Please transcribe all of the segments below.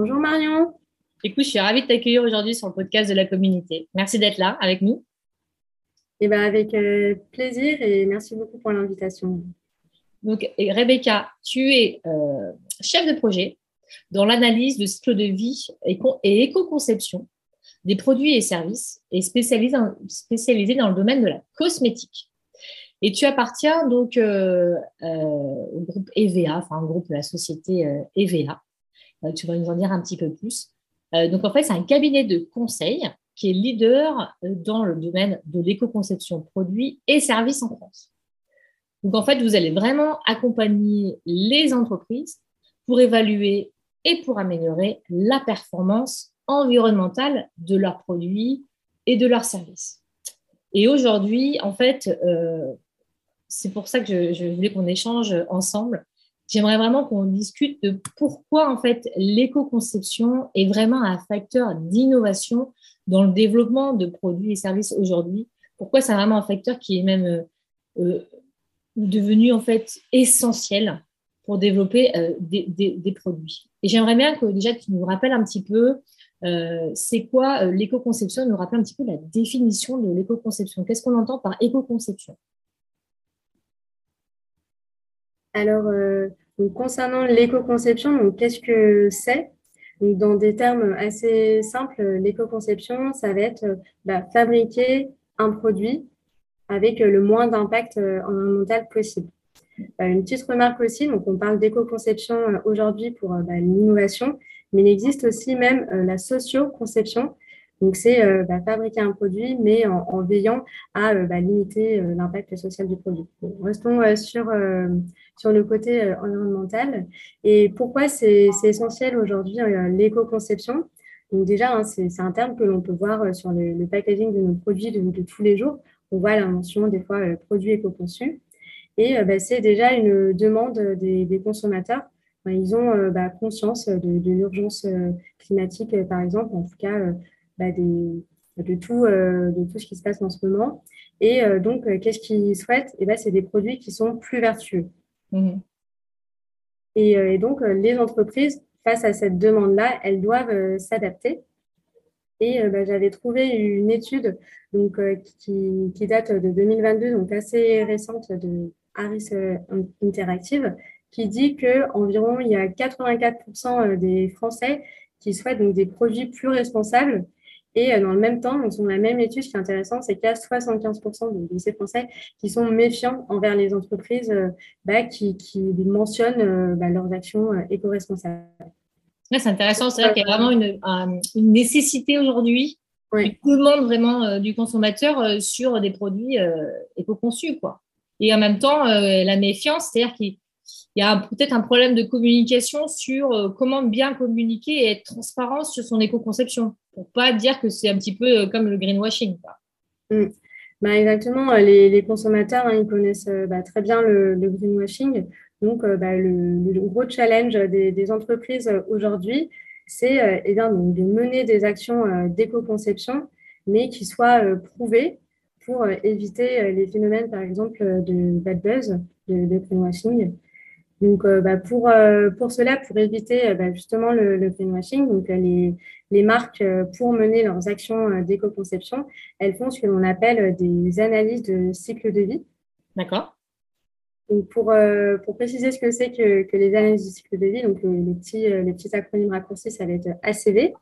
Bonjour Marion. Écoute, je suis ravie de t'accueillir aujourd'hui sur le podcast de la communauté. Merci d'être là avec nous. Eh ben, avec euh, plaisir et merci beaucoup pour l'invitation. Donc, Rebecca, tu es euh, chef de projet dans l'analyse de cycle de vie et, éco-conception des produits et services et spécialisé, dans le domaine de la cosmétique. Et tu appartiens donc euh, au groupe EVA, enfin au groupe de la société EVA. Tu vas nous en dire un petit peu plus. donc en fait, c'est un cabinet de conseil qui est leader dans le domaine de l'éco-conception produits et services en France. Donc en fait, vous allez vraiment accompagner les entreprises pour évaluer et pour améliorer la performance environnementale de leurs produits et de leurs services. Et aujourd'hui, en fait, euh, c'est pour ça que je voulais qu'on échange ensemble. J'aimerais vraiment qu'on discute de pourquoi en fait l'éco-conception est vraiment un facteur d'innovation dans le développement de produits et services aujourd'hui. Pourquoi c'est vraiment un facteur qui est même euh, euh, devenu en fait essentiel pour développer euh, des, produits. Et j'aimerais bien que déjà tu nous rappelles un petit peu c'est quoi l'éco-conception, nous rappelle un petit peu la définition de l'éco-conception. Qu'est-ce qu'on entend par éco-conception? Alors, concernant l'éco-conception, qu'est-ce que c'est? Dans des termes assez simples, l'éco-conception, ça va être bah, fabriquer un produit avec le moins d'impact euh, environnemental possible. Une petite remarque aussi, donc on parle d'éco-conception euh, aujourd'hui pour euh, bah, l'innovation, mais il existe aussi même la socio-conception. Donc, c'est fabriquer un produit, mais en, veillant à limiter l'impact social du produit. restons sur sur le côté euh, environnemental. Et pourquoi c'est essentiel aujourd'hui euh, l'éco-conception? Donc déjà, hein, c'est un terme que l'on peut voir euh, sur le, packaging de nos produits de, tous les jours. On voit la mention des fois produits éco-conçus. Et bah, c'est déjà une demande des, consommateurs. ils ont bah, conscience de, l'urgence climatique, par exemple, en tout cas bah, de, tout, de tout ce qui se passe en ce moment. Et donc, qu'est-ce qu'ils souhaitent? Eh ben, C'est des produits qui sont plus vertueux. Mhm. Euh, et, donc, euh, les entreprises, face à cette demande-là, elles doivent euh, s'adapter. Et bah, j'avais trouvé une étude donc, qui, qui, date de 2022, donc assez récente de Harris Interactive, qui dit qu'environ il y a 84% des Français qui souhaitent donc, des produits plus responsables et euh, dans le même temps, dans la même étude, ce qui est intéressant, c'est qu'il y a 75% de ces Français qui sont méfiants envers les entreprises euh, bah, qui, mentionnent euh, bah, leurs actions éco-responsables. c'est intéressant, c'est vrai qu'il y a vraiment une, nécessité aujourd'hui oui. le monde vraiment du consommateur sur des produits éco-conçus. Quoi. Et en même temps, la méfiance, c'est-à-dire qu'il il y a peut-être un problème de communication sur euh, comment bien communiquer et être transparent sur son éco-conception, pour pas dire que c'est un petit peu euh, comme le greenwashing. Mm. Bah, exactement, euh, les, consommateurs, hein, ils connaissent bah, très bien le, greenwashing. Donc, bah, le, gros challenge des, entreprises aujourd'hui, c'est eh de mener des actions d'éco-conception, mais qui soient prouvées pour éviter les phénomènes, par exemple, de bad buzz, de greenwashing. Donc, euh, bah, pour, euh, pour cela, pour éviter euh, bah, justement le, le greenwashing, donc les, les marques, pour mener leurs actions d'éco-conception, elles font ce que l'on appelle des analyses de cycle de vie. D'accord. Donc, pour, pour préciser ce que c'est que, que, les analyses de cycle de vie, donc les, petits, les petits acronymes raccourcis, ça va être ACV.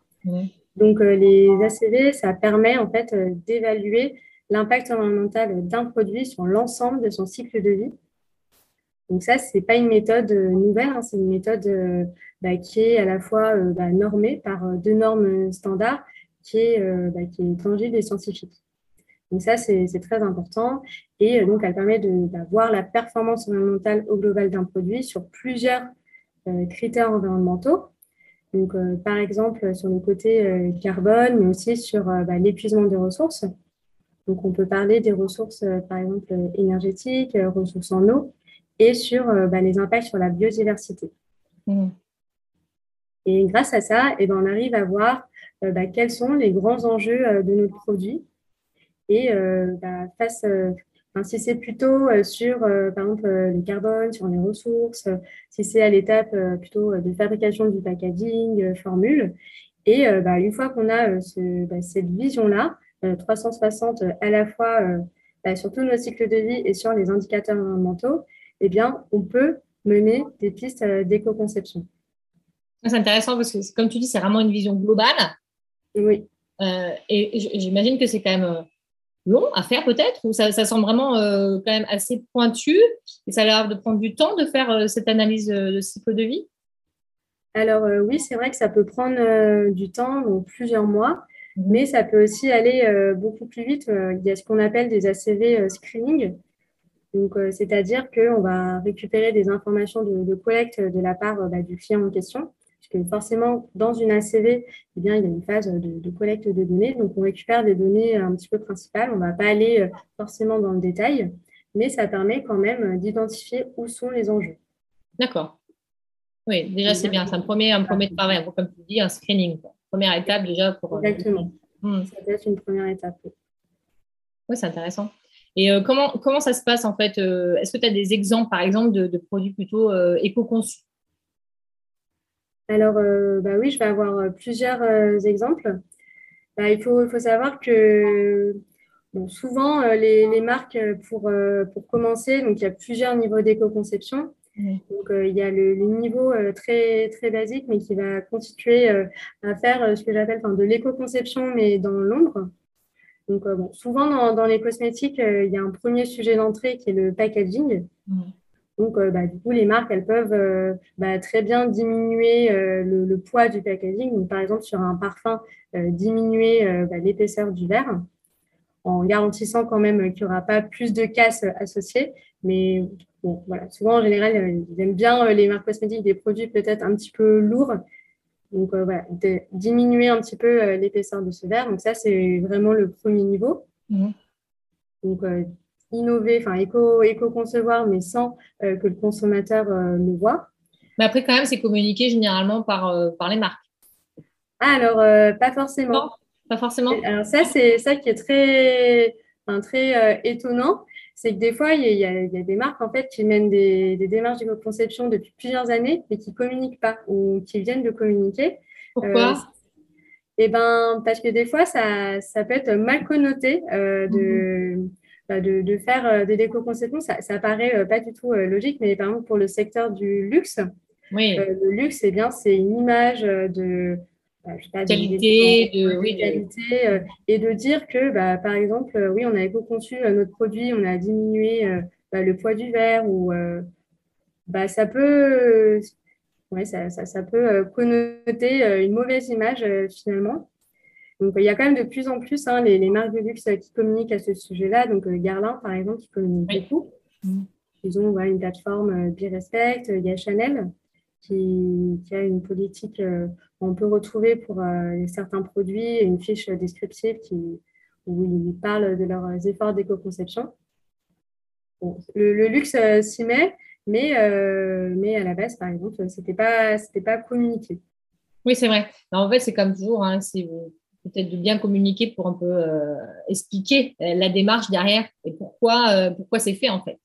Donc, les ACV, ça permet en fait d'évaluer l'impact environnemental d'un produit sur l'ensemble de son cycle de vie. Donc ça, ce n'est pas une méthode euh, nouvelle, hein, c'est une méthode euh, bah, qui est à la fois euh, bah, normée par deux normes standards, qui est, bah, qui est tangible et scientifique. Donc ça, c'est très important. Et donc, elle permet de voir la performance environnementale au global d'un produit sur plusieurs critères environnementaux. Donc, par exemple, sur le côté carbone, mais aussi sur l'épuisement des ressources. Donc, on peut parler des ressources, par exemple, énergétiques, ressources en eau, et sur bah, les impacts sur la biodiversité. Mmh. Et grâce à ça, eh ben, on arrive à voir bah, quels sont les grands enjeux de notre produit. Et bah, face, si c'est plutôt euh, sur, euh, par exemple, euh, le carbone, sur les ressources, si c'est à l'étape plutôt de fabrication du packaging, formule. Et une fois qu'on a bah, cette vision-là, 360 à la fois sur tout notre cycle de vie et sur les indicateurs environnementaux, eh bien, on peut mener des pistes d'éco-conception. C'est intéressant parce que, comme tu dis, c'est vraiment une vision globale. Oui. et j'imagine que c'est quand même long à faire peut-être ou ça, semble vraiment euh, quand même assez pointu et ça a l'air de prendre du temps de faire euh, cette analyse euh, de cycle de vie? Alors oui, c'est vrai que ça peut prendre du temps, donc plusieurs mois, mhm. mais ça peut aussi aller beaucoup plus vite. il y a ce qu'on appelle des ACV screening. Donc, c'est-à-dire qu'on va récupérer des informations de, collecte de la part bah, du client en question puisque forcément, dans une ACV, eh bien, il y a une phase de, collecte de données. Donc, on récupère des données un petit peu principales. On ne va pas aller euh, forcément dans le détail, mais ça permet quand même euh, d'identifier où sont les enjeux. D'accord. Oui, déjà, c'est bien. C'est un premier, un premier travail, comme tu dis, un screening. Première étape déjà pour. Euh, Exactement. Hmm. Ça peut être une première étape. Oui, c'est intéressant. Et comment, comment ça se passe en fait Est-ce que tu as des exemples, par exemple, de, produits plutôt éco-conçus? Alors, euh, bah oui, je vais avoir euh, plusieurs euh, exemples. Bah, il, faut, faut, savoir que souvent, les, les, marques, pour, pour commencer, donc il y a plusieurs niveaux d'éco-conception. Donc, il y a le, niveau très, très basique, mais qui va constituer à faire ce que j'appelle de l'éco-conception, mais dans l'ombre. Donc, souvent, dans, dans, les cosmétiques, il y a un premier sujet d'entrée qui est le packaging. Donc, euh, bah, du coup, les marques, elles peuvent euh, bah, très bien diminuer euh, le, poids du packaging. Donc, par exemple, sur un parfum, diminuer bah, l'épaisseur du verre en garantissant quand même qu'il n'y aura pas plus de casse associée. Mais bon, voilà, souvent, en général, ils aiment bien les marques cosmétiques des produits peut-être un petit peu lourds. Donc, voilà, diminuer un petit peu l'épaisseur de ce verre. Donc, ça, c'est vraiment le premier niveau. Mmh. Donc, innover, enfin éco, éco-concevoir, mais sans euh, que le consommateur euh, le voit. Mais après, quand même, c'est communiqué généralement par, euh, par les marques. alors, pas forcément. pas forcément. Alors ça, c'est ça qui est très, très étonnant. C'est que des fois, il y, a, des marques en fait qui mènent des, des démarches de conception depuis plusieurs années, mais qui ne communiquent pas ou qui viennent de communiquer. Pourquoi? Eh ben, parce que des fois, ça, ça peut être mal connoté de, mhm. Bah, de, faire euh, des déco-conceptions, ça, ça paraît euh, pas du tout euh, logique, mais par exemple pour le secteur du luxe, le luxe, eh bien, c'est une image de, qualité, de, qualité et de dire que, bah, par exemple, oui, on a éco-conçu notre produit, on a diminué le poids du verre ou bah, ça peut, ouais, ça, ça, ça, peut connoter une mauvaise image finalement. Donc, il y a quand même de plus en plus hein, les, marques de luxe qui communiquent à ce sujet-là. Donc, euh, Garlin, par exemple, qui communique beaucoup. Mm. Ils ont une plateforme euh, Birespect. Il y a Chanel qui, a une politique. Euh, on peut retrouver pour certains produits une fiche descriptive qui, où ils parlent de leurs efforts d'éco-conception. le, luxe s'y met, mais, mais à la base, par exemple, ce n'était pas, pas communiqué. Oui, c'est vrai. en fait, c'est comme toujours, hein, si peut-être de bien communiquer pour un peu euh, expliquer euh, la démarche derrière et pourquoi, euh, pourquoi c'est fait en fait.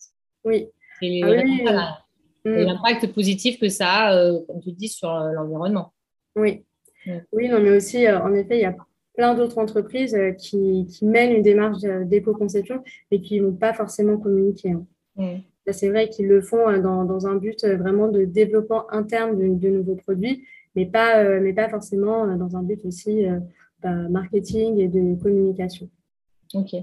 Oui. Et, ah mm. l'impact positif que ça a, comme tu dis, sur l'environnement. Oui. Mm. Oui, non, mais aussi, en effet, il y a plein d'autres entreprises qui, qui, mènent une démarche d'éco-conception mais qui ne vont pas forcément communiquer. Hein. Mm. C'est vrai qu'ils le font dans, dans, un but vraiment de développement interne de, de nouveaux produits, mais pas, mais pas forcément dans un but aussi marketing et de communication. Ok.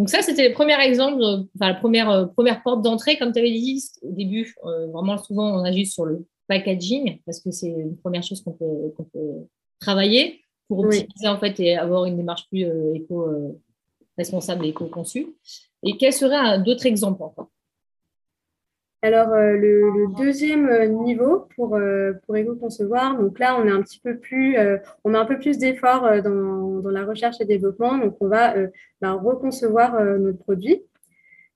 Donc ça, c'était le premier exemple, enfin la première, euh, première porte d'entrée, comme tu avais dit au début. Euh, vraiment, souvent, on agit sur le packaging parce que c'est une première chose qu'on peut, peut, travailler pour optimiser en fait et avoir une démarche plus euh, éco-responsable et éco-conçue. Et quels seraient d'autres exemples encore alors, euh, le, deuxième euh, niveau pour, euh, pour éco-concevoir, donc là, on est un petit peu plus, on met un peu plus d'efforts dans, dans, la recherche et développement. Donc, on va bah, reconcevoir notre produit.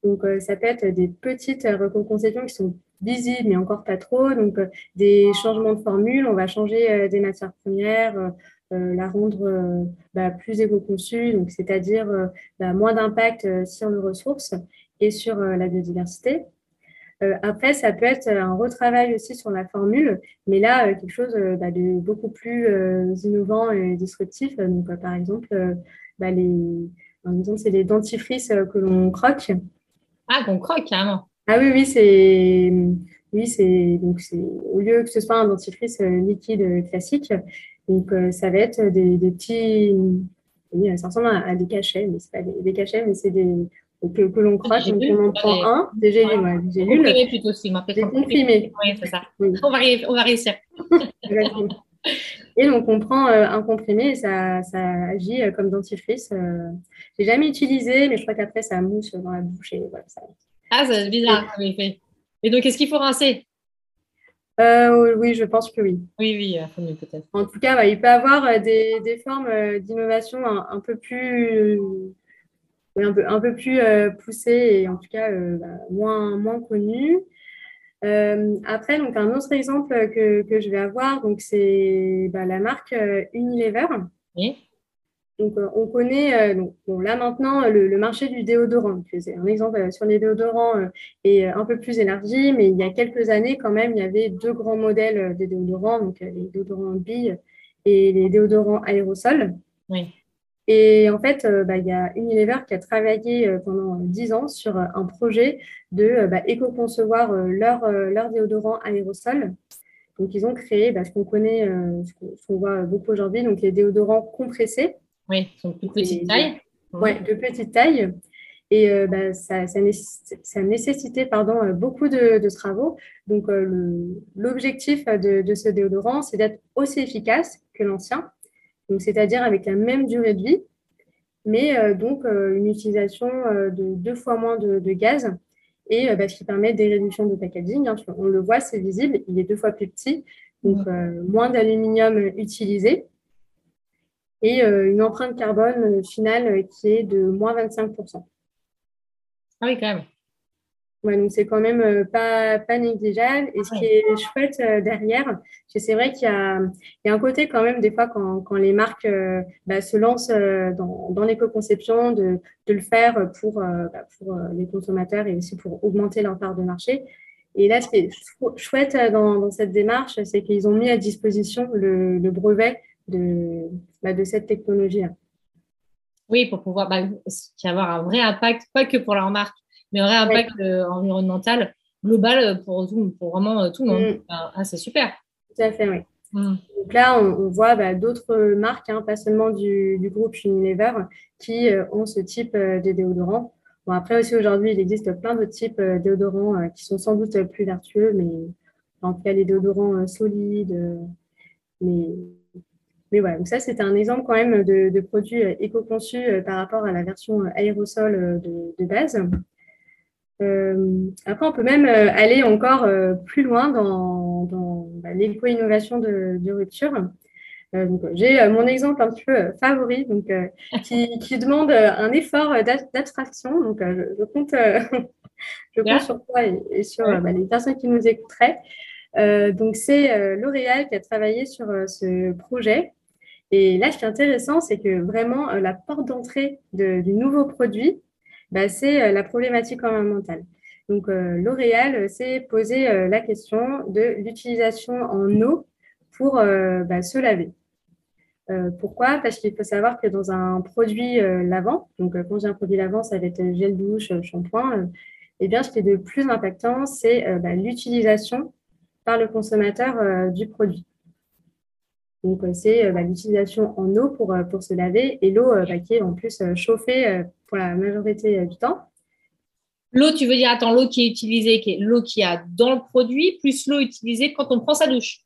Donc, ça peut être des petites reconceptions qui sont visibles, mais encore pas trop. Donc, des changements de formule. On va changer des matières premières, la rendre bah, plus éco-conçue, donc c'est-à-dire bah, moins d'impact sur les ressources et sur la biodiversité. Euh, après, ça peut être un retravail aussi sur la formule, mais là, euh, quelque chose euh, bah, de beaucoup plus innovant et disruptif. Donc, par exemple, bah, les, c'est les dentifrices que l'on croque. Ah, qu'on croque carrément. Ah oui, oui, c'est oui, c'est donc c'est au lieu que ce soit un dentifrice liquide classique, donc ça va être des, petits, oui, ça ressemble à, des cachets, mais c'est pas des, des, cachets, mais c'est des que, que l'on donc on en prend un, des gélules, ouais, des gélules. Comprimé plutôt aussi, des comprimés. Oui, c'est ça. Oui. On, va on va réussir. et donc on prend euh, un comprimé et ça, ça agit euh, comme dentifrice. Euh, j'ai jamais utilisé, mais je crois qu'après ça mousse dans la bouche et voilà. Ça... Ah, c'est bizarre comme effet. Et donc, est-ce qu'il faut rincer? Euh, oui, je pense que oui. Oui, oui, peut-être. En tout cas, il peut y avoir des, des formes d'innovation un, un, peu plus un peu, un peu plus euh, poussé et en tout cas euh, bah, moins, moins connu. Euh, après, donc un autre exemple que, que je vais avoir, donc c'est bah, la marque Unilever. Oui. Donc, on connaît, donc, bon, là maintenant, le, marché du déodorant. C'est un exemple sur les déodorants est un peu plus élargi, mais il y a quelques années, quand même, il y avait deux grands modèles de déodorants, donc les déodorants billes et les déodorants aérosols. Oui. Et en fait, euh, bah, il y a Unilever qui a travaillé euh, pendant dix ans sur euh, un projet de bah, éco-concevoir leur, leur déodorant aérosol. Donc, ils ont créé bah, ce qu'on connaît, ce qu'on voit beaucoup aujourd'hui, donc les déodorants compressés. Oui, sont de petite taille. Oui, de petite taille. Et ça, ça, ça, nécessitait pardon, beaucoup de, travaux. Donc, l'objectif de, de, ce déodorant, c'est d'être aussi efficace que l'ancien, c'est-à-dire avec la même durée de vie, mais euh, donc euh, une utilisation euh, de deux fois moins de, gaz, et bah, ce qui permet des réductions de packaging. Hein, on le voit, c'est visible, il est deux fois plus petit, donc moins d'aluminium utilisé, et une empreinte carbone finale qui est de moins 25%. Ah oui, quand même. Ouais, donc c'est quand même euh, pas, pas négligeable. Et ce qui est chouette euh, derrière, c'est vrai qu'il y a, il y a un côté quand même des fois quand, quand les marques euh, bah, se lancent dans, dans l'éco-conception, de, de, le faire pour, bah, pour les consommateurs et aussi pour augmenter leur part de marché. Et là, ce qui est chouette dans, dans cette démarche, c'est qu'ils ont mis à disposition le, le brevet de, bah, de cette technologie-là. Oui, pour pouvoir bah, avoir un vrai impact, pas que pour leur marque, mais un vrai impact euh, environnemental global pour, tout, pour vraiment euh, tout le monde. Mm. Ah, c'est super. Tout à fait, oui. Mm. Donc là, on, voit bah, d'autres marques, hein, pas seulement du, du, groupe Unilever, qui euh, ont ce type de déodorant. Bon, après aussi, aujourd'hui, il existe plein de types de déodorants qui sont sans doute plus vertueux, mais en tout cas, les déodorants solides. mais, mais voilà, donc ça, c'était un exemple quand même de, de produits éco-conçus par rapport à la version aérosol de, de base. Euh, après, on peut même euh, aller encore euh, plus loin dans, dans bah, l'éco-innovation de, rupture. j'ai mon exemple un petit peu favori, donc, qui, qui, demande un effort d'abstraction. Donc, je, compte, je compte sur toi et, sur bah, les personnes qui nous écouteraient. donc, c'est L'Oréal qui a travaillé sur ce projet. Et là, ce qui est intéressant, c'est que vraiment, la porte d'entrée du nouveau produit, bah, c'est euh, la problématique environnementale. Donc, euh, L'Oréal euh, s'est posé la question de l'utilisation en eau pour bah, se laver. pourquoi? Parce qu'il faut savoir que dans un produit lavant, donc quand j'ai un produit lavant, ça va être gel douche, shampoing, eh bien, ce qui est de plus impactant, c'est bah, l'utilisation par le consommateur du produit. Donc, c'est l'utilisation en eau pour, pour se laver et l'eau qui est en plus chauffée la majorité du temps. L'eau, tu veux dire, attends, l'eau qui est utilisée, qui est l'eau qu'il y a dans le produit, plus l'eau utilisée quand on prend sa douche?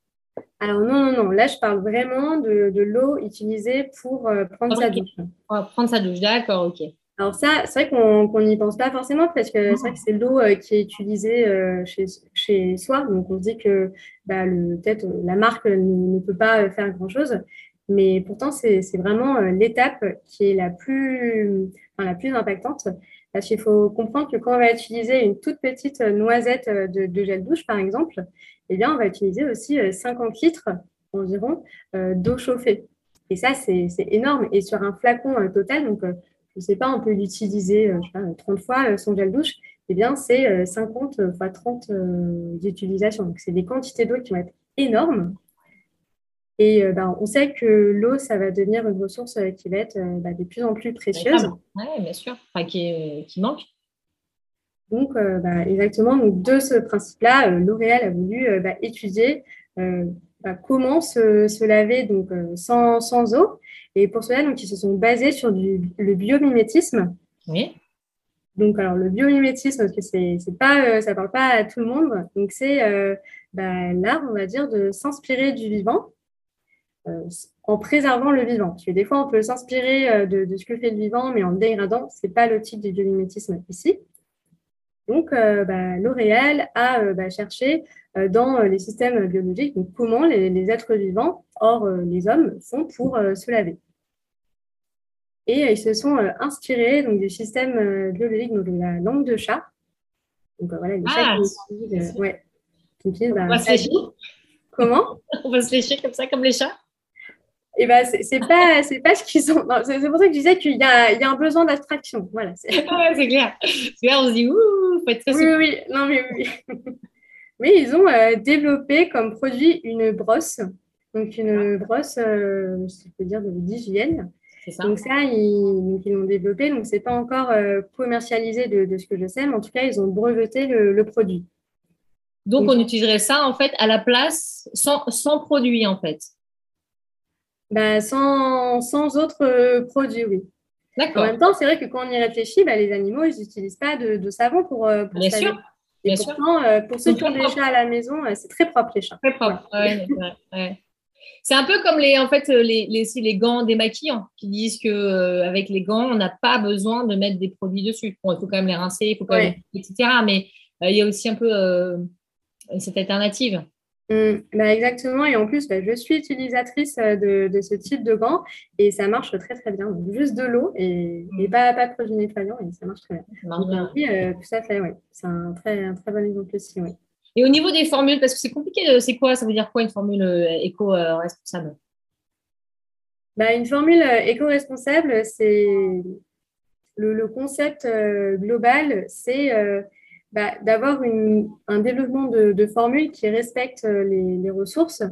Alors non, non, non. Là, je parle vraiment de, l'eau utilisée pour euh, prendre sa douche. prendre sa douche, d'accord, ok. Alors ça, c'est vrai qu'on n'y pense pas forcément parce que c'est vrai que c'est l'eau euh, qui est utilisée euh, chez, chez soi. Donc on se dit que bah, peut-être la marque ne, peut pas faire grand-chose. Mais pourtant, c'est vraiment l'étape qui est la plus, la plus impactante. Parce qu'il faut comprendre que quand on va utiliser une toute petite noisette de, de gel douche, par exemple, eh bien, on va utiliser aussi 50 litres environ d'eau chauffée. Et ça, c'est énorme. Et sur un flacon total, donc je ne sais pas, on peut l'utiliser 30 fois son gel douche, eh bien, c'est 50 fois 30 d'utilisation. Donc, c'est des quantités d'eau qui vont être énormes. Et ben, on sait que l'eau, ça va devenir une ressource qui va être bah, de plus en plus précieuse. Oui, bien sûr, enfin, qui, qui, manque. Donc, bah, exactement, donc, de ce principe-là, L'Oréal a voulu étudier bah, comment se, laver donc, sans, sans, eau et pour cela, donc, ils se sont basés sur du, le biomimétisme. Oui. Donc, alors, le biomimétisme, parce que c'est, c'est pas, euh, ça ne parle pas à tout le monde. Donc, c'est euh, bah, l'art, on va dire, de s'inspirer du vivant euh, en préservant le vivant. Parce que des fois, on peut s'inspirer de, ce que fait le vivant, mais en le dégradant. Ce n'est pas le type du biomimétisme ici. Donc, bah, L'Oréal a bah, cherché dans les systèmes biologiques donc comment les, les, êtres vivants, hors les hommes, font pour se laver. Et euh, ils se sont euh, inspirés donc, du système euh, biologique donc, de la langue de chat. Donc voilà, les chats ah, qui ouais, bah, On va se lécher. Comment? On va se lécher comme ça, comme les chats? Et eh ben, c'est pas, pas ce qu'ils sont. C'est pour ça que je disais qu'il y a, y a un besoin d'abstraction. Voilà, c'est clair. Là, on se dit, ouh, Oui, oui, non, mais oui. mais ils ont développé comme produit une brosse. Donc, une brosse, je peux dire, d'hygiène donc ça, ils, l'ont développé. Donc c'est pas encore euh, commercialisé de, ce que je sais, mais en tout cas, ils ont breveté le, produit. Donc, on utiliserait ça en fait à la place sans, produit en fait? Bah, sans, sans autres euh, produits, oui. D'accord. En même temps, c'est vrai que quand on y réfléchit, bah, les animaux, ils n'utilisent pas de, savon pour, euh, pour Bien sûr. Et pourtant, pour ceux qui ont des chats à la maison, c'est très propre les chats. Très propre, ouais. C'est un peu comme les, en fait, les, les, les gants démaquillants qui disent que euh, avec les gants, on n'a pas besoin de mettre des produits dessus. Bon, il faut quand même les rincer, il faut quand même, etc. Mais euh, il y a aussi un peu euh, cette alternative. Mmh, bah exactement, et en plus, bah, je suis utilisatrice de, de, ce type de gants et ça marche très très bien. juste de l'eau et, mmh. pas, pas de produits nettoyants et ça marche très bien. Donc, oui, tout ça fait, oui. C'est un très, un très bon exemple aussi. Oui. Et au niveau des formules, parce que c'est compliqué, c'est quoi? Ça veut dire quoi une formule euh, éco-responsable? Bah, Une formule euh, éco-responsable, c'est le, concept euh, global, c'est bah, d'avoir un développement de, formules qui respectent les, ressources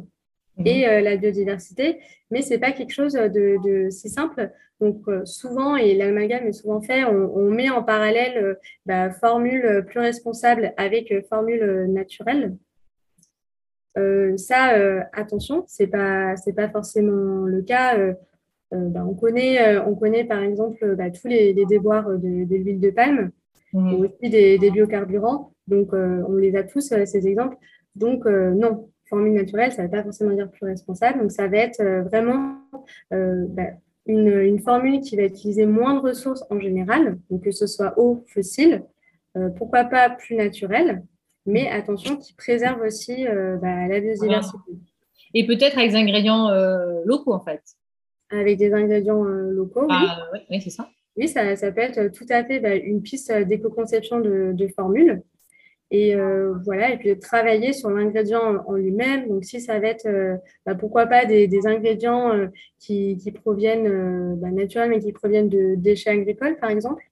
mhm. et la biodiversité, mais ce n'est pas quelque chose de si simple. Donc, euh, souvent, et l'amalgame est souvent fait, on, met en parallèle euh, bah, formule plus responsable avec euh, formule naturelle. ça, attention, ce n'est pas, pas forcément le cas. Bah, on, connaît, on connaît par exemple bah, tous les, déboires de, de l'huile de palme, mmh. aussi des, biocarburants. Donc, on les a tous, ces exemples. Donc, non, formule naturelle, ça ne veut pas forcément dire plus responsable. Donc, ça va être vraiment une, formule qui va utiliser moins de ressources en général, donc que ce soit eau, fossile, euh, pourquoi pas plus naturelle, mais attention, qui préserve aussi euh, bah, la biodiversité. Et peut-être avec des ingrédients euh, locaux, en fait. Avec des ingrédients locaux, ah, oui. c'est ça. Oui, ça, ça, peut être tout à fait bah, une piste d'éco-conception de, de formules. Et euh, voilà, et puis de travailler sur l'ingrédient en lui-même. Donc, si ça va être, euh, bah, pourquoi pas des, des ingrédients euh, qui, qui, proviennent bah, naturels, mais qui proviennent de déchets agricoles, par exemple.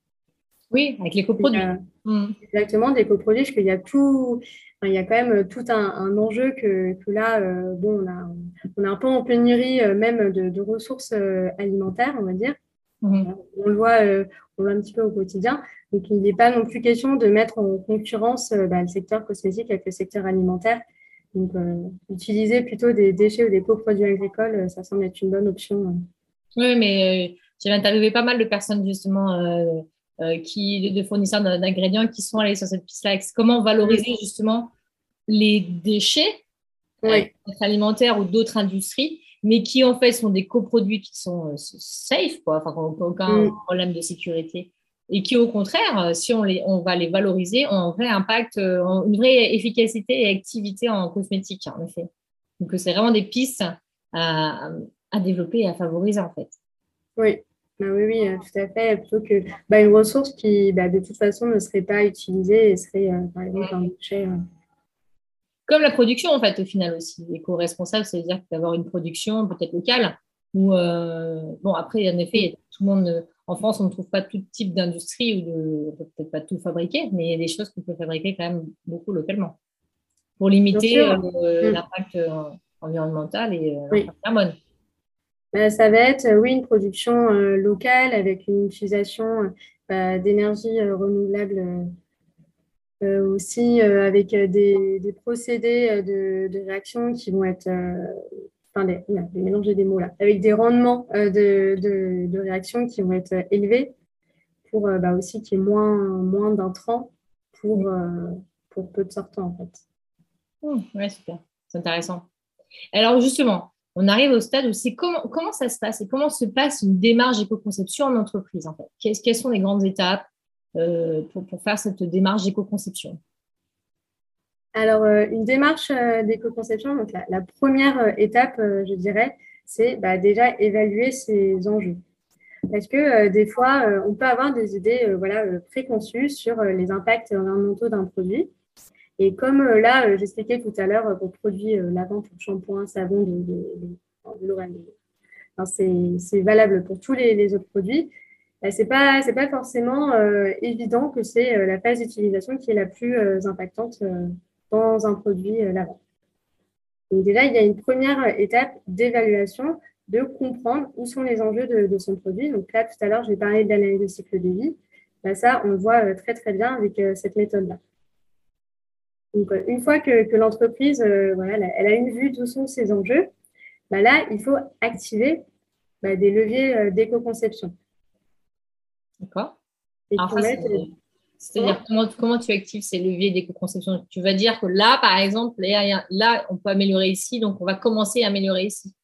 Oui, avec les coproduits. Mmh. Exactement, des coproduits, parce qu'il y a tout, il y a quand même tout un, un enjeu que, que là, bon, on a, on a un peu en pénurie même de, de ressources alimentaires, on va dire. Mmh. On le voit, on le voit un petit peu au quotidien. Donc, il n'est pas non plus question de mettre en concurrence euh, bah, le secteur cosmétique avec le secteur alimentaire. Donc, euh, utiliser plutôt des déchets ou des coproduits agricoles, euh, ça semble être une bonne option. Oui, mais j'ai interviewé pas mal de personnes justement qui, de fournisseurs d'ingrédients qui sont allés sur cette piste-là. Comment valoriser justement les déchets alimentaires ou d'autres industries, mais qui en fait sont des coproduits qui sont safe, quoi, enfin, aucun mm. problème de sécurité. et qui, au contraire, si on, les, on va les valoriser, ont un vrai impact, une vraie efficacité et activité en cosmétique, en effet. Donc, c'est vraiment des pistes à, à, développer et à favoriser, en fait. Oui, bah oui, oui, tout à fait. Plutôt que bah, une ressource qui, bah, de toute façon, ne serait pas utilisée et serait, par exemple, un déchet. Comme la production, en fait, au final aussi. Éco-responsable, c'est-à-dire d'avoir une production peut-être locale. Ou, euh, bon, après, en effet, tout le monde, en France, on ne trouve pas tout type d'industrie ou de, peut-être pas tout fabriquer, mais il y a des choses qu'on peut fabriquer quand même beaucoup localement pour limiter euh, mm. l'impact euh, environnemental et l'impact carbone. Bah, ça va être, oui, une production locale avec une utilisation bah, d'énergie renouvelable euh, aussi euh, avec euh, des, procédés de, réaction qui vont être, enfin, des, mélanger des mots là, avec des rendements de, de, réaction qui vont être élevés pour bah, aussi qu'il y ait moins, moins d'intrants pour, pour peu de sortants en fait. Mmh, oui, super, c'est intéressant. Alors justement, on arrive au stade où c'est comment, comment ça se passe et comment se passe une démarche d'éco-conception en entreprise en fait? quelles sont les grandes étapes? Euh, pour, faire cette démarche d'éco-conception Alors, euh, une démarche euh, d'éco-conception, donc la, première étape, je dirais, c'est bah, déjà évaluer ses enjeux. Parce que des fois, on peut avoir des idées voilà, préconçues sur les impacts environnementaux d'un produit. Et comme là, j'expliquais tout à l'heure pour produits lavant, pour shampoing, savon, de, de, de, c'est valable pour tous les autres produits. Bah, ce n'est pas, pas forcément euh, évident que c'est euh, la phase d'utilisation qui est la plus euh, impactante dans un produit lavant. Donc déjà, il y a une première étape d'évaluation, de comprendre où sont les enjeux de, son produit. Donc là, tout à l'heure, j'ai parlé de l'analyse de cycle de vie. Bah, ça, on le voit très, très bien avec cette méthode-là. Donc, une fois que, l'entreprise voilà, elle a une vue d'où sont ses enjeux, bah, là, il faut activer des leviers d'éco-conception. D'accord. C'est-à-dire, comment, tu actives ces leviers d'éco-conception? Tu vas dire que là, par exemple, là, on peut améliorer ici, donc on va commencer à améliorer ici.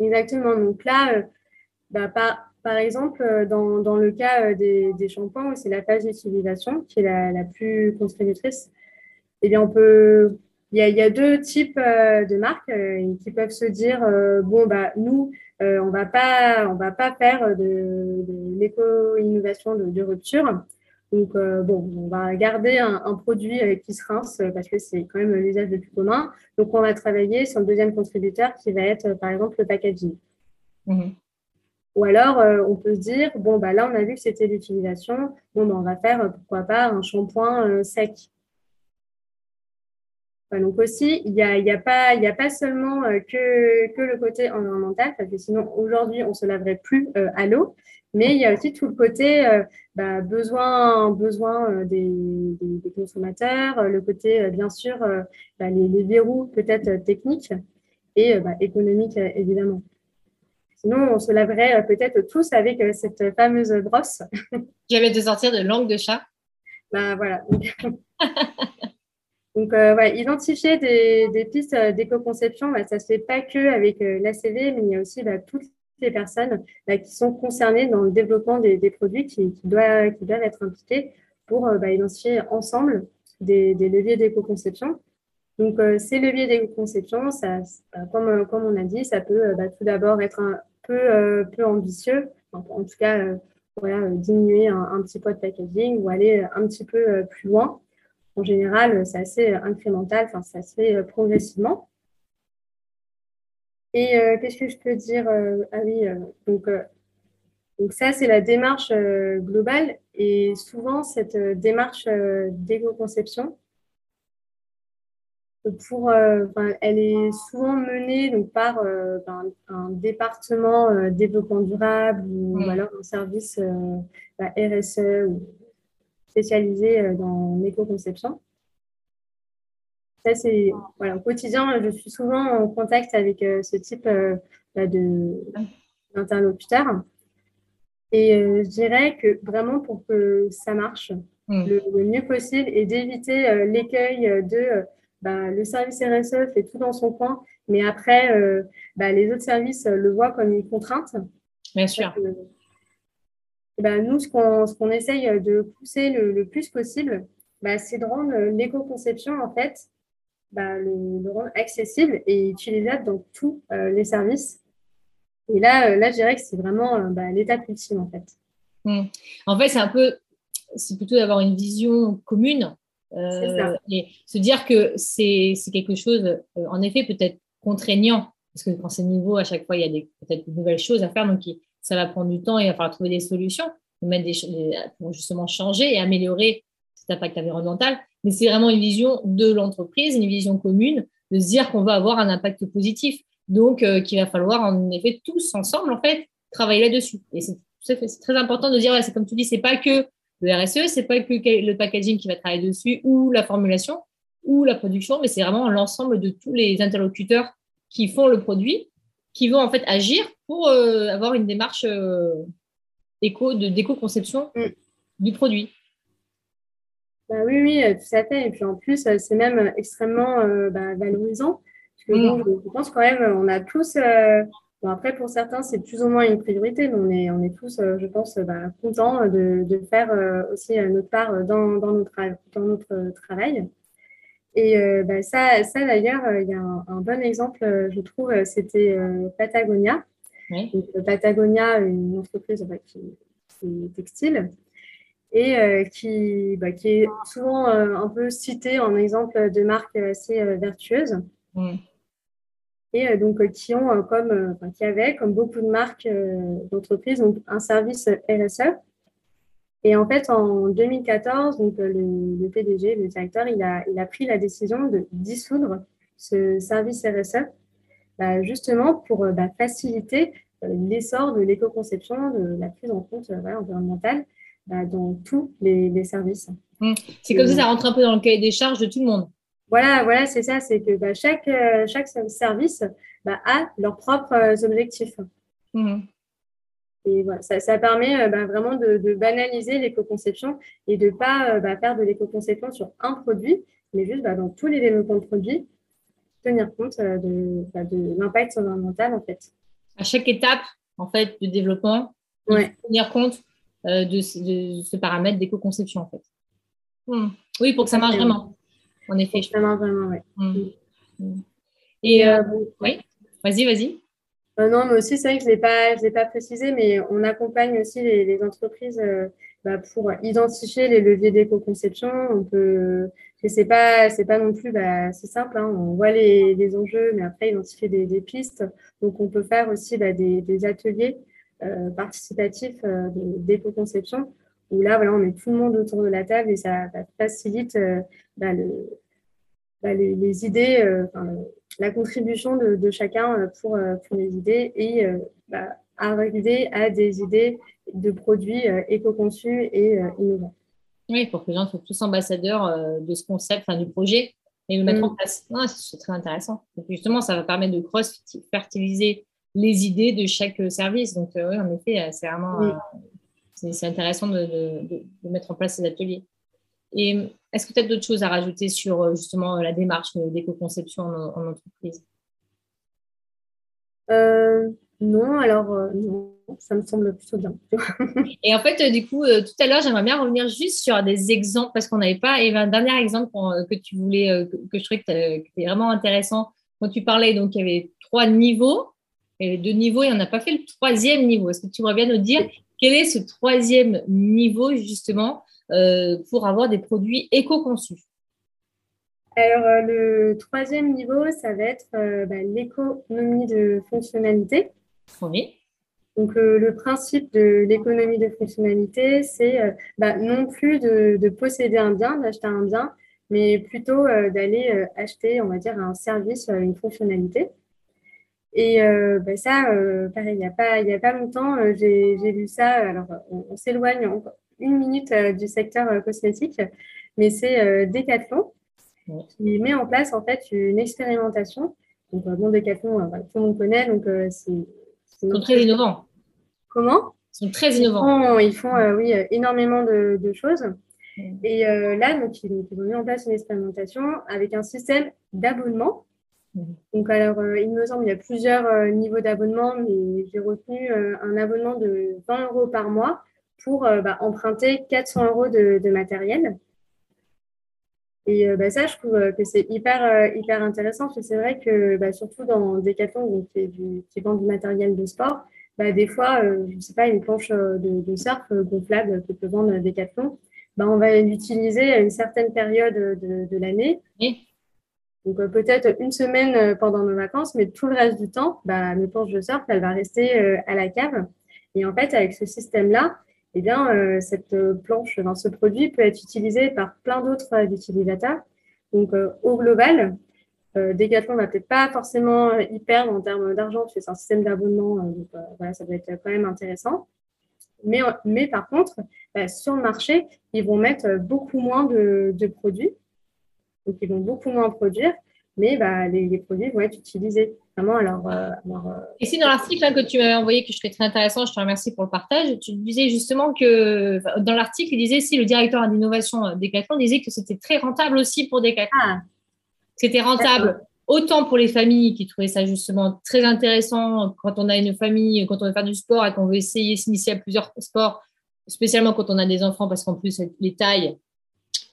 Exactement. Donc là, euh, bah, par, exemple, euh, dans, le cas euh, des, des shampoings, c'est la phase d'utilisation qui est la, plus contributrice. Eh bien, on peut. Il y, a, deux types de marques qui peuvent se dire bon, bah, nous, on va pas, on va pas faire de, l'éco-innovation de, rupture. Donc, euh, bon, on va garder un, produit euh, qui se rince parce que c'est quand même l'usage le plus commun. Donc, on va travailler sur le deuxième contributeur qui va être, par exemple, le packaging. Mhm. Ou alors, on peut se dire, bon, bah, là, on a vu que c'était l'utilisation. Bon, bah, on va faire, pourquoi pas, un shampoing sec donc aussi, il n'y a, y a, pas, a pas seulement euh, que, que le côté environnemental, parce que sinon aujourd'hui, on ne se laverait plus euh, à l'eau, mais il y a aussi tout le côté euh, bah, besoin, besoin des, des, consommateurs, le côté, bien sûr, bah, les, les, verrous peut-être techniques et bah, économiques, évidemment. Sinon, on se laverait peut-être tous avec cette fameuse brosse. J'avais de sortir de langue de chat? Bah, voilà. Donc, euh, identifier des, pistes euh, d'éco-conception, bah, ça ne se fait pas que avec euh, l'ACV, mais il y a aussi bah, toutes les personnes bah, qui sont concernées dans le développement des, produits qui, doivent, être impliqués pour identifier ensemble des, leviers d'éco-conception. Donc, ces leviers d'éco-conception, comme, on a dit, ça peut tout d'abord être un peu, ambitieux, en, tout cas, diminuer un, un, petit peu de packaging ou aller un petit peu plus loin en général, c'est assez incrémental, enfin, ça se fait euh, progressivement. Et euh, qu'est-ce que je peux dire euh, Ah oui, donc, donc ça, c'est la démarche globale. Et souvent, cette démarche d'éco-conception, pour, elle est souvent menée donc, par un, département développement durable ou, alors un service bah, RSE ou spécialisée euh, dans l'éco-conception. Ça, c'est voilà, au quotidien, je suis souvent en contact avec euh, ce type euh, bah, d'interlocuteurs. Et je dirais que vraiment pour que ça marche hmm. le, mieux possible et d'éviter l'écueil de bah, le service RSE fait tout dans son coin, mais après, bah, les autres services le voient comme une contrainte. Bien sûr ben, nous, ce qu'on essaye de pousser le, plus possible, ben, c'est de rendre l'éco-conception, en fait, ben, le, rendre accessible et utilisable dans tous les services. Et là, là je dirais que c'est vraiment l'étape ultime, en fait. Mmh. En fait, c'est un peu, c'est plutôt d'avoir une vision commune euh, et se dire que c'est quelque chose, euh, en effet, peut-être contraignant, parce que quand c'est nouveau, à chaque fois, il y a peut-être de nouvelles choses à faire, donc ça va prendre du temps et il va falloir trouver des solutions pour justement changer et améliorer cet impact environnemental. Mais c'est vraiment une vision de l'entreprise, une vision commune, de se dire qu'on va avoir un impact positif. Donc, euh, qu'il va falloir, en effet, tous ensemble, en fait, travailler là-dessus. Et c'est très important de dire, c'est comme tu dis, c'est pas que le RSE, c'est pas que le packaging qui va travailler dessus ou la formulation ou la production, mais c'est vraiment l'ensemble de tous les interlocuteurs qui font le produit, qui vont en fait agir pour euh, avoir une démarche euh, éco, de d'éco-conception mm. du produit. Bah oui, oui, euh, tout à fait. Et puis en plus, c'est même extrêmement bah, valorisant. Parce que mm. je pense quand même, on a tous après, pour certains, c'est plus ou moins une priorité, mais on est, on est tous, je pense, bah, contents de, de, faire aussi notre part dans, dans, notre, dans notre travail. Et bah, ça, ça d'ailleurs, il y a un, bon exemple, je trouve, c'était Patagonia. Patagonia, une entreprise qui, est textile et qui, bah, qui est souvent un peu citée en exemple de marque assez vertueuse et euh, donc euh, qui ont euh, comme, enfin, qui avaient comme beaucoup de marques d'entreprises un service RSE. Et en fait, en 2014, donc le, PDG, le directeur, il a, il a pris la décision de dissoudre ce service RSE, bah, justement pour bah, faciliter l'essor de l'éco-conception, de la prise en compte environnementale bah, dans tous les, services. Mmh. C'est comme ça, ça rentre un peu dans le cahier des charges de tout le monde. Voilà, voilà, c'est ça, c'est que bah, chaque, euh, chaque service bah, a leurs propres euh, objectifs. Mmh. Et voilà, ça, permet euh, bah, vraiment de, banaliser l'éco-conception et de ne pas faire de l'éco-conception sur un produit, mais juste dans tous les développements de produits, tenir compte de, l'impact environnemental en fait. À chaque étape en fait de développement, tenir compte de, ce paramètre d'éco-conception en fait. Mmh. Oui, pour que ça marche vraiment. En effet. Vraiment, vraiment, oui. Mm. Mm. Et euh, oui, vas-y, vas-y. Euh, non, mais aussi, c'est vrai que je ne l'ai pas, pas précisé, mais on accompagne aussi les, entreprises euh, bah, pour identifier les leviers d'éco-conception. On peut, c'est pas, c'est pas non plus, bah, c'est simple. Hein, on voit les, enjeux, mais après identifier des, pistes. Donc, on peut faire aussi bah, des, ateliers participatifs d'éco-conception où là, voilà, on met tout le monde autour de la table et ça, facilite bah, le, bah, les, idées, euh, la contribution de, chacun euh, pour, euh, pour, les idées et bah, arriver à des idées de produits éco-conçus et innovants. Oui, pour que les gens soient tous ambassadeurs de ce concept, enfin, du projet, et le mettre en mm. place. c'est très intéressant. justement, ça va permettre de cross-fertiliser les idées de chaque service. Donc, oui, en effet, c'est vraiment c'est intéressant de, de, mettre en place ces ateliers. Et est-ce que tu as d'autres choses à rajouter sur euh, justement la démarche d'éco-conception en, entreprise? Euh, Non, alors euh, non, ça me semble plutôt bien. et en fait, du coup, tout à l'heure, j'aimerais bien revenir juste sur des exemples parce qu'on n'avait pas. Et un dernier exemple que tu voulais, que, je trouvais que était vraiment intéressant quand tu parlais. Donc, il y avait trois niveaux. Il y avait deux niveaux et on n'a pas fait le troisième niveau. Est-ce que tu pourrais bien nous dire quel est ce troisième niveau justement pour avoir des produits éco-conçus Alors, euh, le troisième niveau, ça va être euh, bah, l'économie de fonctionnalité. Oui. Donc, le principe de l'économie de fonctionnalité, c'est bah, non plus de, posséder un bien, d'acheter un bien, mais plutôt d'aller acheter, on va dire, un service, une fonctionnalité. Et bah, ça, pareil, il n'y a, pas, a pas longtemps, j'ai vu ça. Alors, on, on s'éloigne une minute euh, du secteur euh, cosmétique, mais c'est euh, Decathlon qui met en place en fait une expérimentation. Donc, bon, Decathlon, tout le monde connaît, donc c'est. Ils sont très innovants. Comment? Ils sont très innovants. Ils font, oui, énormément de, choses. Et là, donc, ils, ont mis en place une expérimentation avec un système d'abonnement. Donc, alors, il me semble qu'il y a plusieurs niveaux d'abonnement, mais j'ai retenu un abonnement de 20 euros par mois pour bah, emprunter 400 euros de, matériel. Et bah, ça, je trouve que c'est hyper, hyper intéressant, parce que c'est vrai que bah, surtout dans Decathlon, qui, du, qui vend du matériel de sport, bah, des fois, je ne sais pas, une planche de, surf gonflable que peut vendre Decathlon, bah, on va l'utiliser à une certaine période de, de l'année. Donc euh, peut-être une semaine euh, pendant nos vacances, mais tout le reste du temps, bah, mes planches de surf, elle va rester euh, à la cave. Et en fait, avec ce système-là, eh bien, cette planche, dans ce produit peut être utilisé par plein d'autres utilisateurs. Donc au global, Decathlon va peut-être pas forcément y perdre en termes d'argent, c'est un système d'abonnement, donc voilà, ça doit être quand même intéressant. Mais, mais par contre, bah, sur le marché, ils vont mettre beaucoup moins de, de produits donc ils vont beaucoup moins produire, mais bah, les, produits vont être utilisés. Vraiment, alors, euh, euh, Ici, dans l'article que tu m'avais envoyé, que je trouvais très intéressant, je te remercie pour le partage, tu disais justement que, dans l'article, il disait, si le directeur d'innovation euh, Decathlon disait que c'était très rentable aussi pour Decathlon. Ah. C'était rentable autant pour les familles qui trouvaient ça justement très intéressant quand on a une famille, quand on veut faire du sport et qu'on veut essayer de s'initier à plusieurs sports, spécialement quand on a des enfants, parce qu'en plus, les tailles,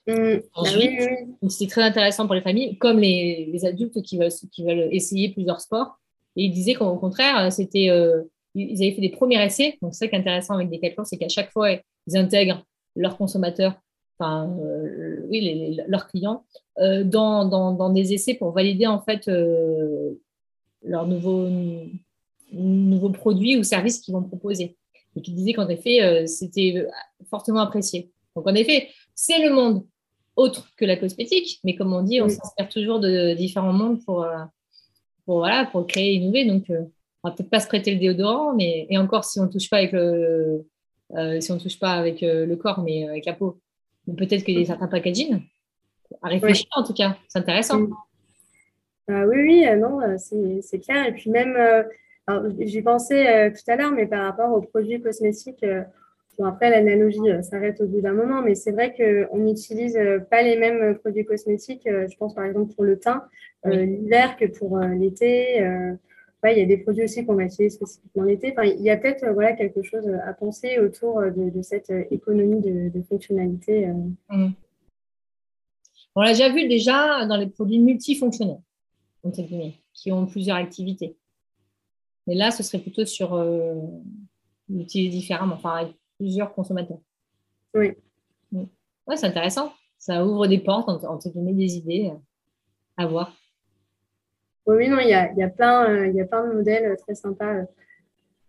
Mmh. Bah c'est très intéressant pour les familles, comme les, adultes qui veulent, qui veulent essayer plusieurs sports. Et ils disaient qu'au contraire, c'était, euh, ils avaient fait des premiers essais. Donc, c'est ça qui est intéressant avec Decathlon, c'est qu'à chaque fois, ils intègrent leurs consommateurs, enfin, euh, oui, leurs clients, euh, dans, dans, dans, des essais pour valider en fait leurs nouveaux, nouveaux produits ou services qu'ils vont proposer. Et qui disaient qu'en effet, c'était fortement apprécié. Donc, en effet, c'est le monde autre que la cosmétique. Mais comme on dit, on s'inspire toujours de différents mondes pour, euh, pour, voilà, pour créer et innover. Donc, euh, on va peut-être pas se prêter le déodorant, mais et encore si on ne touche pas avec le, euh, si on touche pas avec le corps, mais avec la peau. Peut-être qu'il y a certains packaging à réfléchir en tout cas. C'est intéressant. oui, oui, non, c'est clair. Et puis même, j'y pensais tout à l'heure, mais par rapport aux produits cosmétiques après, l'analogie euh, s'arrête au bout d'un moment, mais c'est vrai qu'on n'utilise euh, pas les mêmes euh, produits cosmétiques, je pense par exemple pour le teint, l'hiver que pour l'été. il y a des produits aussi qu'on va utiliser spécifiquement l'été. Enfin, il y a peut-être voilà, quelque chose à penser autour de, cette économie de, fonctionnalité. Mmh. On l'a déjà vu déjà dans les produits multifonctionnels, qui ont plusieurs activités. Mais là, ce serait plutôt sur l'utiliser différemment, enfin, plusieurs consommateurs. Oui. Ouais, c'est intéressant. Ça ouvre des portes, on te donne des idées euh, à voir. Oui, non, il y a, y, a plein, euh, il y a plein de modèles très sympas.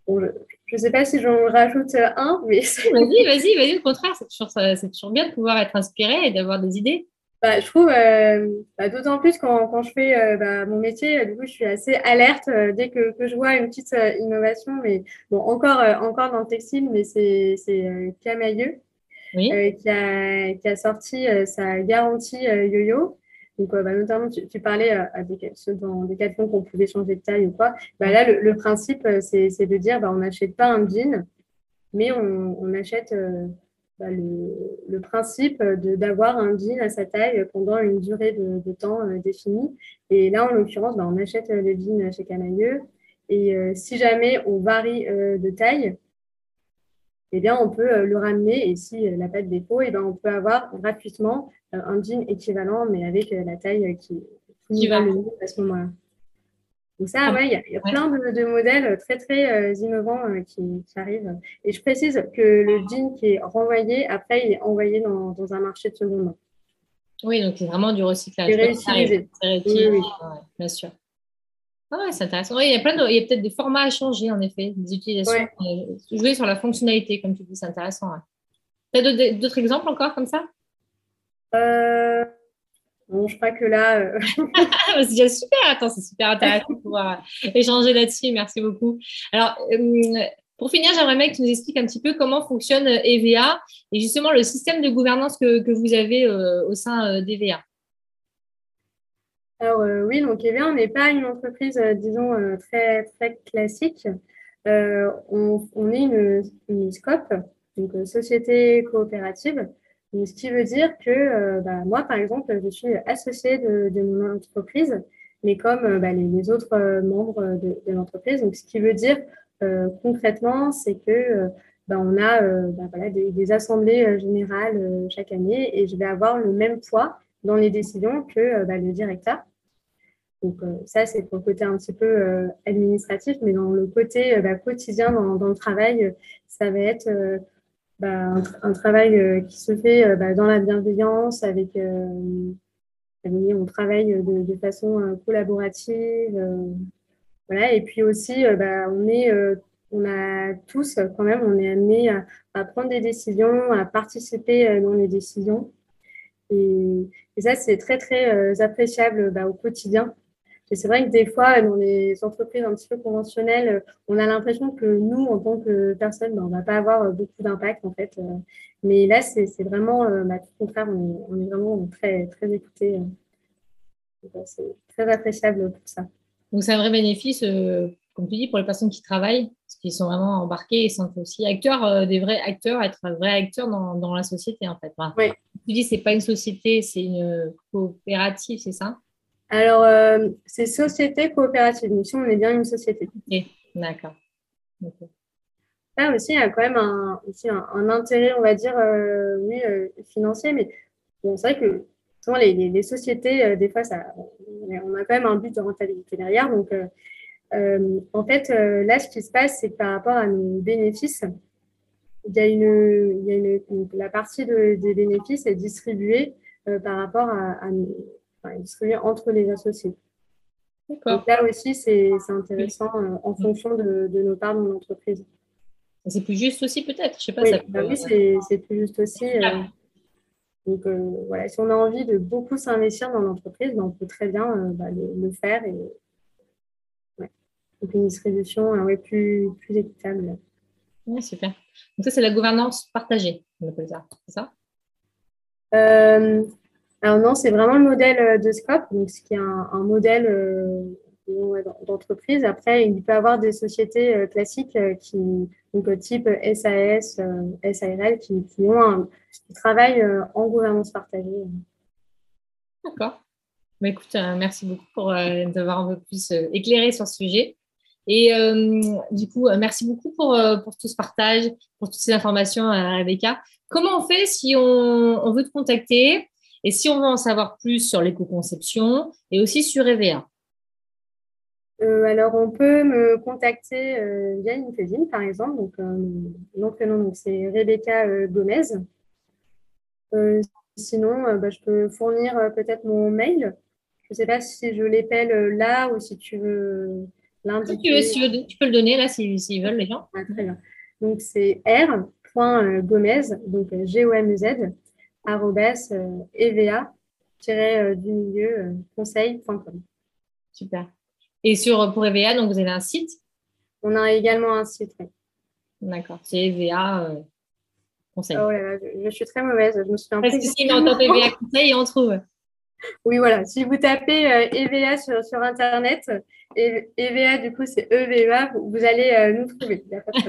je ne sais pas si j'en rajoute un, mais. Vas-y, vas-y, vas-y, au contraire, c'est toujours, toujours, bien de pouvoir être inspiré et d'avoir des idées. Bah, je trouve, euh, bah, d'autant plus quand, quand, je fais euh, bah, mon métier, du coup, je suis assez alerte euh, dès que, que, je vois une petite innovation. Mais bon, encore, encore dans le textile, mais c'est Camailleux qui, a, qui a sorti sa garantie yo-yo. Donc, bah, notamment, tu, tu parlais à des, dans des cas qu'on pouvait changer de taille ou quoi. Bah, là, le, le principe, c'est de dire bah, on n'achète pas un jean, mais on, on achète bah, le, principe d'avoir un jean à sa taille pendant une durée de, temps euh, définie. Et là, en l'occurrence, bah, on achète les jeans chez Camailleux. Et euh, si jamais on varie euh, de taille, eh bien, on peut le ramener. Et si la pas de défaut, eh bien, on peut avoir gratuitement un jean équivalent, mais avec la taille qui, qui va le à ce moment-là. Donc ça, ouais, il y, a plein de, modèles très, très euh, innovants euh, qui, arrivent. Et je précise que le jean qui est renvoyé, après, il est envoyé dans, un marché de seconde main. Oui, donc c'est vraiment du recyclage. C'est réutilisé. Oui, bien sûr. Ah c'est intéressant. il y a, plein il y a peut-être des formats à changer, en effet, des utilisations. Euh, jouer sur la fonctionnalité, comme tu dis, c'est intéressant. Tu as d'autres exemples encore comme ça? Bon, je crois que là. Euh, c'est déjà super. Attends, c'est super intéressant de pouvoir échanger là-dessus. Merci beaucoup. Alors, euh, pour finir, j'aimerais bien que tu nous expliques un petit peu comment fonctionne EVA et justement le système de gouvernance que, que vous avez euh, au sein d'EVA. Alors, oui, donc EVA, on n'est pas une entreprise, disons, très, très classique. On, on, est une, une SCOP, donc société coopérative ce qui veut dire que euh, bah, moi, par exemple, je suis associée de, mon entreprise, mais comme euh, bah, les, autres euh, membres de, l'entreprise. Donc, ce qui veut dire concrètement, c'est que bah, on a des, assemblées générales chaque année et je vais avoir le même poids dans les décisions que le directeur. Donc ça, c'est pour le côté un petit peu administratif, mais dans le côté quotidien, dans, le travail, ça va être bah, un, travail euh, qui se fait euh, bah, dans la bienveillance, avec euh, on travaille de, de façon collaborative. voilà. Et puis aussi, bah, on est on a tous quand même, on est amené à, à, prendre des décisions, à participer dans les décisions. Et, et ça, c'est très, très appréciable bah, au quotidien c'est vrai que des fois, dans les entreprises un petit peu conventionnelles, on a l'impression que nous, en tant que personne, ben, on ne va pas avoir beaucoup d'impact en fait. Mais là, c'est vraiment, euh, bah, tout contraire, on est, vraiment très, très écoutés. C'est très appréciable pour ça. Donc, c'est un vrai bénéfice, euh, comme tu dis, pour les personnes qui travaillent, parce qu'ils sont vraiment embarqués et sont aussi acteurs, euh, des vrais acteurs, être un vrai acteur dans, dans la société, en fait. oui. Tu dis, ce n'est pas une société, c'est une coopérative, c'est ça? Alors, euh, c'est société coopérative. Donc, si on est bien une société. Ok, d'accord. Là aussi, il y a quand même un, aussi un, intérêt, on va dire, euh, oui, euh, financier. Mais bon, c'est vrai que souvent, les, les, sociétés, des fois, ça, on a quand même un but de rentabilité derrière. Donc, en fait, là, ce qui se passe, c'est que par rapport à nos bénéfices, il y a une, il y a une la partie de, des bénéfices est distribuée par rapport à, à, enfin, entre les associés. Donc là aussi, c'est intéressant euh, en fonction de, nos parts dans l'entreprise. C'est plus juste aussi peut-être, je sais pas. Oui, bah c'est plus juste aussi. Euh, donc euh, voilà, si on a envie de beaucoup s'investir dans l'entreprise, ben, on peut très bien bah, le, faire et donc une distribution plus, plus équitable. Oui, super. Donc ça, c'est la gouvernance partagée, on appelle ça, c'est ça? Alors non, c'est vraiment le modèle euh, de Scope, donc ce qui est un, modèle euh, d'entreprise. Après, il peut y avoir des sociétés euh, classiques qui, donc type SAS, SARL, qui, ont qui travaillent en gouvernance partagée. D'accord. Bah, écoute, merci beaucoup pour d'avoir un peu plus éclairé sur ce sujet. Et du coup, merci beaucoup pour, pour tout ce partage, pour toutes ces informations, Rebecca. Comment on fait si on, on veut te contacter? Et si on veut en savoir plus sur l'éco-conception et aussi sur EVA euh, alors, on peut me contacter euh, via LinkedIn, par exemple. Donc, euh, mon prénom, c'est Rebecca Gomez. sinon, bah, je peux fournir peut-être mon mail. Je ne sais pas si je l'épelle là ou si tu veux l'indiquer. Si tu, peux le donner là s'ils si, veulent, les gens. Ah, très bien. Donc, c'est r.gomez, donc G-O-M-Z, arrobas euh, eva euh, du milieu euh, conseil.com. Super. Et sur, pour EVA, donc vous avez un site? On a également un site, oui. D'accord. C'est EVA conseil. Oh là là, je, suis très mauvaise. Je me suis Parce que si on entend EVA conseil, on trouve. Oui, voilà. Si vous tapez EVA sur, sur, Internet, EVA, du coup, c'est EVA, vous, allez nous trouver.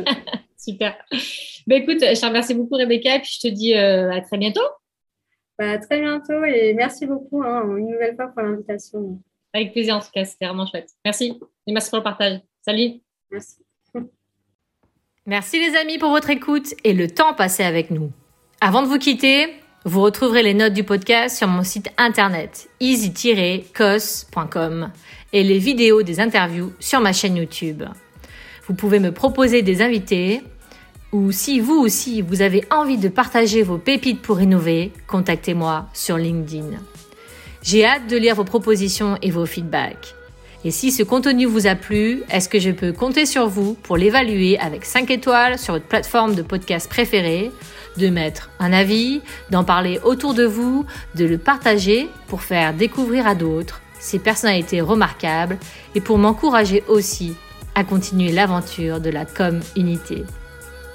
Super. Ben, écoute, je te remercie beaucoup, Rebecca, et puis je te dis à très bientôt. Bah, très bientôt et merci beaucoup hein, une nouvelle fois pour l'invitation. Avec plaisir en tout cas, c'était vraiment chouette. Merci et merci pour le partage. Salut. Merci. Merci les amis pour votre écoute et le temps passé avec nous. Avant de vous quitter, vous retrouverez les notes du podcast sur mon site internet easy-cos.com et les vidéos des interviews sur ma chaîne YouTube. Vous pouvez me proposer des invités ou si vous aussi vous avez envie de partager vos pépites pour innover, contactez-moi sur LinkedIn. J'ai hâte de lire vos propositions et vos feedbacks. Et si ce contenu vous a plu, est-ce que je peux compter sur vous pour l'évaluer avec 5 étoiles sur votre plateforme de podcast préférée, de mettre un avis, d'en parler autour de vous, de le partager pour faire découvrir à d'autres ces personnalités remarquables et pour m'encourager aussi à continuer l'aventure de la com unité.